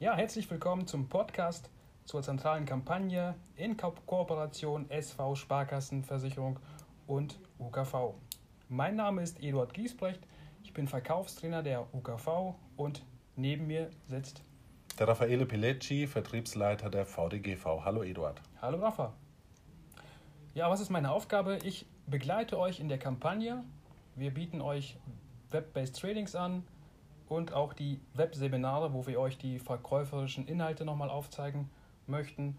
Ja, herzlich willkommen zum Podcast zur zentralen Kampagne in Ko Kooperation SV Sparkassenversicherung und UKV. Mein Name ist Eduard Giesbrecht, ich bin Verkaufstrainer der UKV und neben mir sitzt der Raffaele Pilecci, Vertriebsleiter der VDGV. Hallo Eduard. Hallo Rafa. Ja, was ist meine Aufgabe? Ich begleite euch in der Kampagne. Wir bieten euch Web-based Tradings an und auch die Webseminare, wo wir euch die verkäuferischen Inhalte nochmal aufzeigen möchten.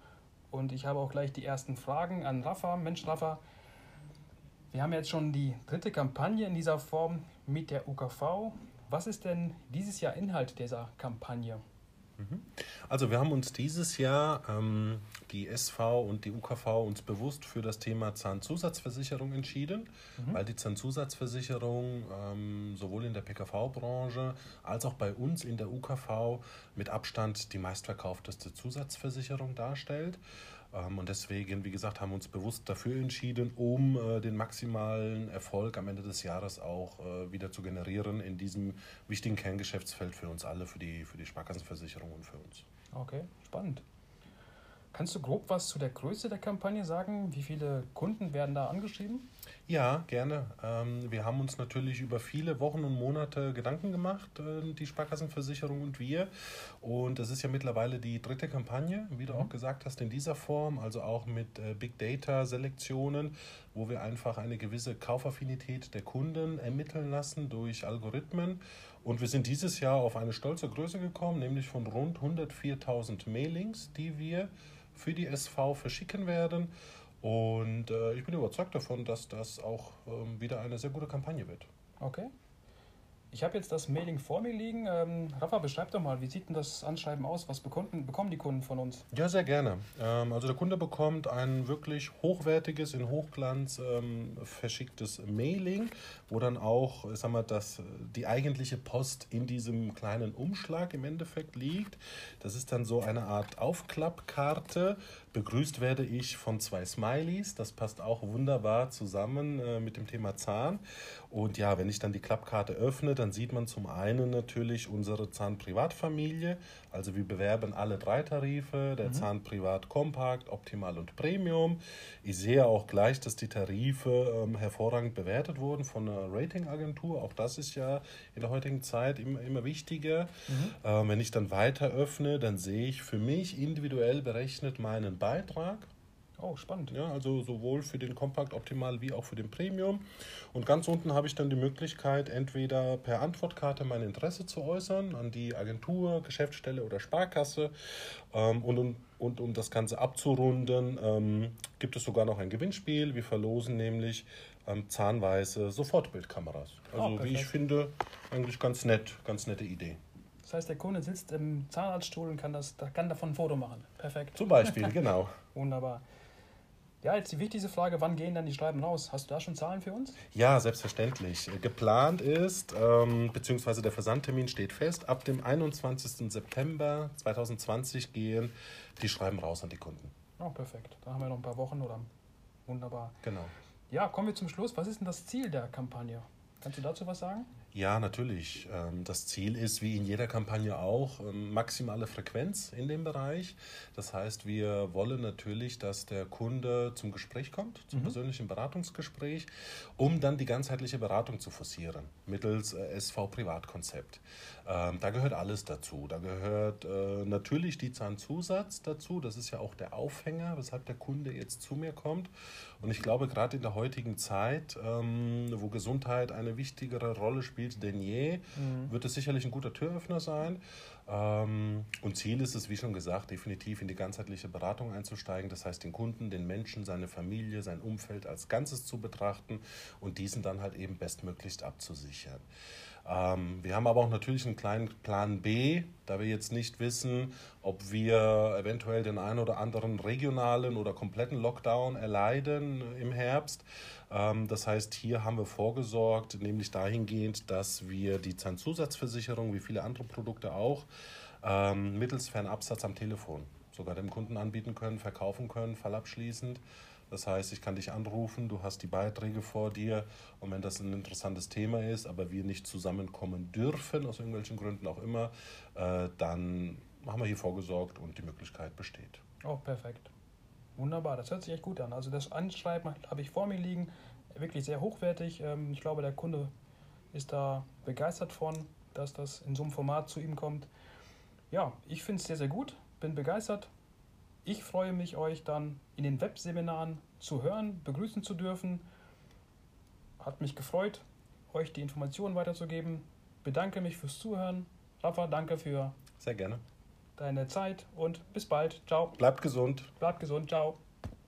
Und ich habe auch gleich die ersten Fragen an Rafa. Mensch, Rafa, wir haben jetzt schon die dritte Kampagne in dieser Form mit der UKV. Was ist denn dieses Jahr Inhalt dieser Kampagne? Mhm. Also wir haben uns dieses Jahr, ähm, die SV und die UKV, uns bewusst für das Thema Zahnzusatzversicherung entschieden, mhm. weil die Zahnzusatzversicherung ähm, sowohl in der PKV-Branche als auch bei uns in der UKV mit Abstand die meistverkaufteste Zusatzversicherung darstellt. Ähm, und deswegen, wie gesagt, haben wir uns bewusst dafür entschieden, um äh, den maximalen Erfolg am Ende des Jahres auch äh, wieder zu generieren in diesem wichtigen Kerngeschäftsfeld für uns alle, für die, für die Sparkassenversicherung und für uns. Okay, spannend. Kannst du grob was zu der Größe der Kampagne sagen? Wie viele Kunden werden da angeschrieben? Ja, gerne. Ähm, wir haben uns natürlich über viele Wochen und Monate Gedanken gemacht, äh, die Sparkassenversicherung und wir. Und das ist ja mittlerweile die dritte Kampagne, wie du mhm. auch gesagt hast, in dieser Form, also auch mit äh, Big Data Selektionen, wo wir einfach eine gewisse Kaufaffinität der Kunden ermitteln lassen durch Algorithmen. Und wir sind dieses Jahr auf eine stolze Größe gekommen, nämlich von rund 104.000 Mailings, die wir für die SV verschicken werden. Und äh, ich bin überzeugt davon, dass das auch ähm, wieder eine sehr gute Kampagne wird. Okay. Ich habe jetzt das Mailing vor mir liegen. Ähm, Rafa, beschreib doch mal, wie sieht denn das Anschreiben aus? Was bekommen, bekommen die Kunden von uns? Ja, sehr gerne. Ähm, also der Kunde bekommt ein wirklich hochwertiges, in Hochglanz ähm, verschicktes Mailing, wo dann auch, ich sag mal, das, die eigentliche Post in diesem kleinen Umschlag im Endeffekt liegt. Das ist dann so eine Art Aufklappkarte. Begrüßt werde ich von zwei Smileys. Das passt auch wunderbar zusammen äh, mit dem Thema Zahn. Und ja, wenn ich dann die Klappkarte öffne, dann sieht man zum einen natürlich unsere Zahnprivatfamilie. Also wir bewerben alle drei Tarife, der mhm. Zahnprivat Kompakt, Optimal und Premium. Ich sehe auch gleich, dass die Tarife ähm, hervorragend bewertet wurden von einer Ratingagentur. Auch das ist ja in der heutigen Zeit immer, immer wichtiger. Mhm. Ähm, wenn ich dann weiter öffne, dann sehe ich für mich individuell berechnet meinen Beitrag. Oh, spannend. Ja, also sowohl für den Kompakt Optimal wie auch für den Premium. Und ganz unten habe ich dann die Möglichkeit, entweder per Antwortkarte mein Interesse zu äußern an die Agentur, Geschäftsstelle oder Sparkasse. Ähm, und, und, und um das Ganze abzurunden, ähm, gibt es sogar noch ein Gewinnspiel. Wir verlosen nämlich ähm, zahnweise Sofortbildkameras. Also oh, wie ich finde, eigentlich ganz nett, ganz nette Idee. Das heißt, der Kunde sitzt im Zahnarztstuhl und kann, das, kann davon ein Foto machen. Perfekt. Zum Beispiel, genau. Wunderbar. Ja, jetzt die wichtigste Frage, wann gehen dann die Schreiben raus? Hast du da schon Zahlen für uns? Ja, selbstverständlich. Geplant ist, ähm, beziehungsweise der Versandtermin steht fest, ab dem 21. September 2020 gehen die Schreiben raus an die Kunden. Oh, perfekt. Da haben wir noch ein paar Wochen oder wunderbar. Genau. Ja, kommen wir zum Schluss. Was ist denn das Ziel der Kampagne? Kannst du dazu was sagen? Ja, natürlich. Ähm, das Ziel ist, wie in jeder Kampagne auch, ähm, maximale Frequenz in dem Bereich. Das heißt, wir wollen natürlich, dass der Kunde zum Gespräch kommt, zum mhm. persönlichen Beratungsgespräch, um dann die ganzheitliche Beratung zu forcieren, mittels äh, SV-Privatkonzept. Ähm, da gehört alles dazu. Da gehört äh, natürlich die Zahnzusatz dazu. Das ist ja auch der Aufhänger, weshalb der Kunde jetzt zu mir kommt. Und ich glaube, gerade in der heutigen Zeit, wo Gesundheit eine wichtigere Rolle spielt, spielt denn je, mhm. wird es sicherlich ein guter Türöffner sein. Ähm, und Ziel ist es, wie schon gesagt, definitiv in die ganzheitliche Beratung einzusteigen. Das heißt, den Kunden, den Menschen, seine Familie, sein Umfeld als Ganzes zu betrachten und diesen dann halt eben bestmöglichst abzusichern. Ähm, wir haben aber auch natürlich einen kleinen Plan B, da wir jetzt nicht wissen, ob wir eventuell den einen oder anderen regionalen oder kompletten Lockdown erleiden im Herbst. Ähm, das heißt, hier haben wir vorgesorgt, nämlich dahingehend, dass wir die Zahnzusatzversicherung, wie viele andere Produkte auch, ähm, mittels Fernabsatz am Telefon sogar dem Kunden anbieten können, verkaufen können, fallabschließend. Das heißt, ich kann dich anrufen, du hast die Beiträge vor dir und wenn das ein interessantes Thema ist, aber wir nicht zusammenkommen dürfen, aus irgendwelchen Gründen auch immer, äh, dann haben wir hier vorgesorgt und die Möglichkeit besteht. Oh, perfekt. Wunderbar, das hört sich echt gut an. Also das Anschreiben habe ich vor mir liegen, wirklich sehr hochwertig. Ähm, ich glaube, der Kunde ist da begeistert von, dass das in so einem Format zu ihm kommt. Ja, ich finde es sehr, sehr gut, bin begeistert. Ich freue mich, euch dann in den Webseminaren zu hören, begrüßen zu dürfen. Hat mich gefreut, euch die Informationen weiterzugeben. Bedanke mich fürs Zuhören. Rafa, danke für Sehr gerne. deine Zeit und bis bald. Ciao. Bleibt gesund. Bleibt gesund. Ciao.